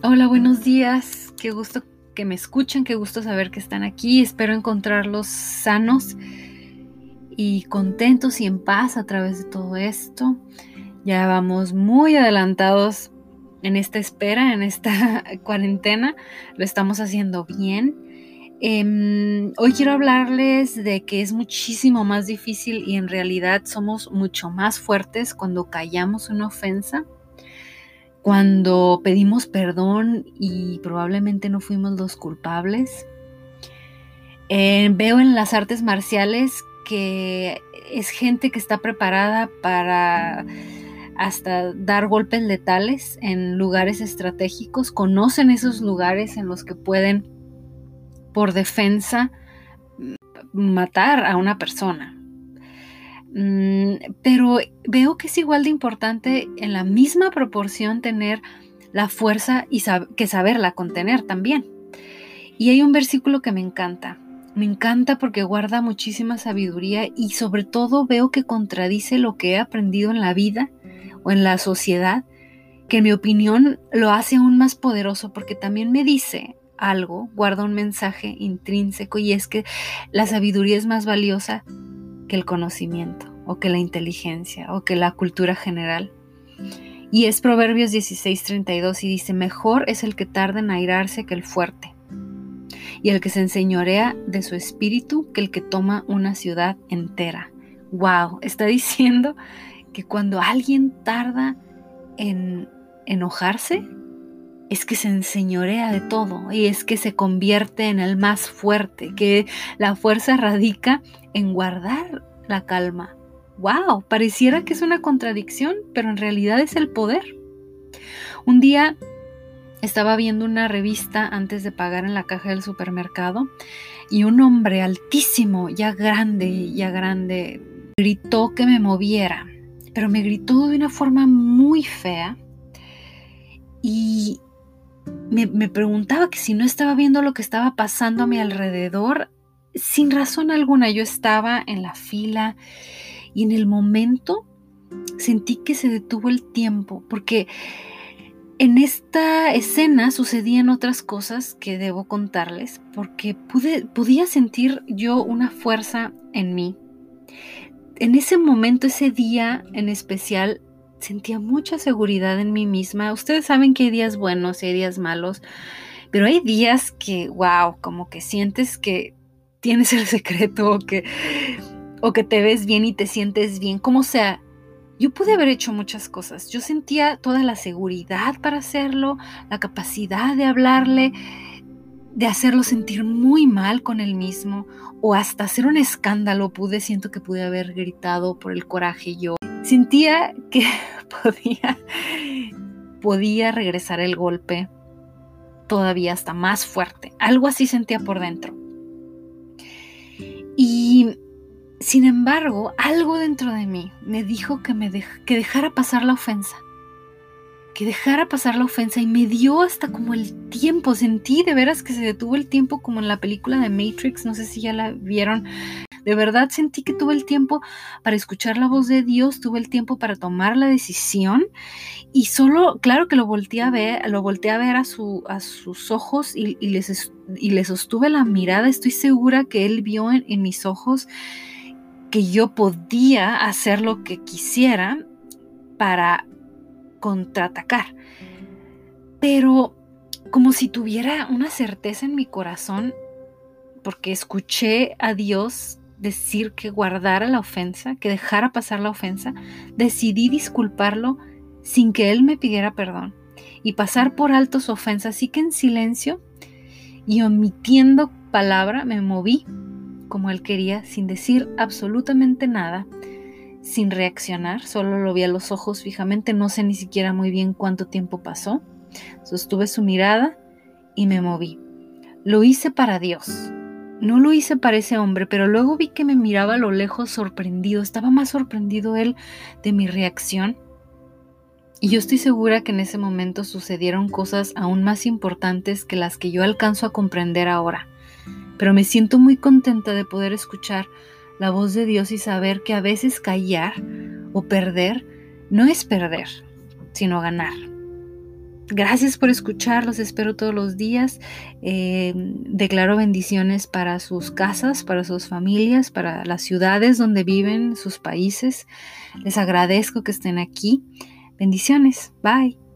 Hola, buenos días. Qué gusto que me escuchen, qué gusto saber que están aquí. Espero encontrarlos sanos y contentos y en paz a través de todo esto. Ya vamos muy adelantados en esta espera, en esta cuarentena. Lo estamos haciendo bien. Em, hoy quiero hablarles de que es muchísimo más difícil y en realidad somos mucho más fuertes cuando callamos una ofensa cuando pedimos perdón y probablemente no fuimos los culpables. Eh, veo en las artes marciales que es gente que está preparada para hasta dar golpes letales en lugares estratégicos, conocen esos lugares en los que pueden por defensa matar a una persona. Mm, pero veo que es igual de importante en la misma proporción tener la fuerza y que saberla contener también. Y hay un versículo que me encanta. Me encanta porque guarda muchísima sabiduría y sobre todo veo que contradice lo que he aprendido en la vida o en la sociedad, que en mi opinión lo hace aún más poderoso porque también me dice algo, guarda un mensaje intrínseco y es que la sabiduría es más valiosa que el conocimiento o que la inteligencia o que la cultura general. Y es Proverbios 16:32 y dice, mejor es el que tarda en airarse que el fuerte, y el que se enseñorea de su espíritu que el que toma una ciudad entera. ¡Wow! Está diciendo que cuando alguien tarda en enojarse, es que se enseñorea de todo y es que se convierte en el más fuerte, que la fuerza radica en guardar la calma. ¡Wow! Pareciera que es una contradicción, pero en realidad es el poder. Un día estaba viendo una revista antes de pagar en la caja del supermercado y un hombre altísimo, ya grande, ya grande, gritó que me moviera, pero me gritó de una forma muy fea y me, preguntaba que si no estaba viendo lo que estaba pasando a mi alrededor sin razón alguna. Yo estaba en la fila y en el momento sentí que se detuvo el tiempo porque en esta escena sucedían otras cosas que debo contarles porque pude, podía sentir yo una fuerza en mí. En ese momento, ese día en especial, sentía mucha seguridad en mí misma. Ustedes saben que hay días buenos y hay días malos, pero hay días que, wow, como que sientes que tienes el secreto o que, o que te ves bien y te sientes bien, como sea. Yo pude haber hecho muchas cosas. Yo sentía toda la seguridad para hacerlo, la capacidad de hablarle, de hacerlo sentir muy mal con él mismo o hasta hacer un escándalo. Pude, siento que pude haber gritado por el coraje yo. Sentía que podía, podía regresar el golpe todavía hasta más fuerte. Algo así sentía por dentro. Y sin embargo, algo dentro de mí me dijo que, me que dejara pasar la ofensa. Que dejara pasar la ofensa y me dio hasta como el tiempo. Sentí de veras que se detuvo el tiempo como en la película de Matrix. No sé si ya la vieron. De verdad sentí que tuve el tiempo para escuchar la voz de Dios, tuve el tiempo para tomar la decisión y solo, claro que lo volteé a ver, lo volteé a ver a, su, a sus ojos y, les, y les sostuve la mirada. Estoy segura que él vio en, en mis ojos que yo podía hacer lo que quisiera para contraatacar. Pero como si tuviera una certeza en mi corazón, porque escuché a Dios decir que guardara la ofensa, que dejara pasar la ofensa, decidí disculparlo sin que él me pidiera perdón y pasar por alto su ofensa, así que en silencio y omitiendo palabra me moví como él quería, sin decir absolutamente nada, sin reaccionar, solo lo vi a los ojos fijamente, no sé ni siquiera muy bien cuánto tiempo pasó, sostuve su mirada y me moví. Lo hice para Dios, no lo hice para ese hombre, pero luego vi que me miraba a lo lejos sorprendido. Estaba más sorprendido él de mi reacción. Y yo estoy segura que en ese momento sucedieron cosas aún más importantes que las que yo alcanzo a comprender ahora. Pero me siento muy contenta de poder escuchar la voz de Dios y saber que a veces callar o perder no es perder, sino ganar. Gracias por escucharlos, espero todos los días. Eh, declaro bendiciones para sus casas, para sus familias, para las ciudades donde viven, sus países. Les agradezco que estén aquí. Bendiciones. Bye.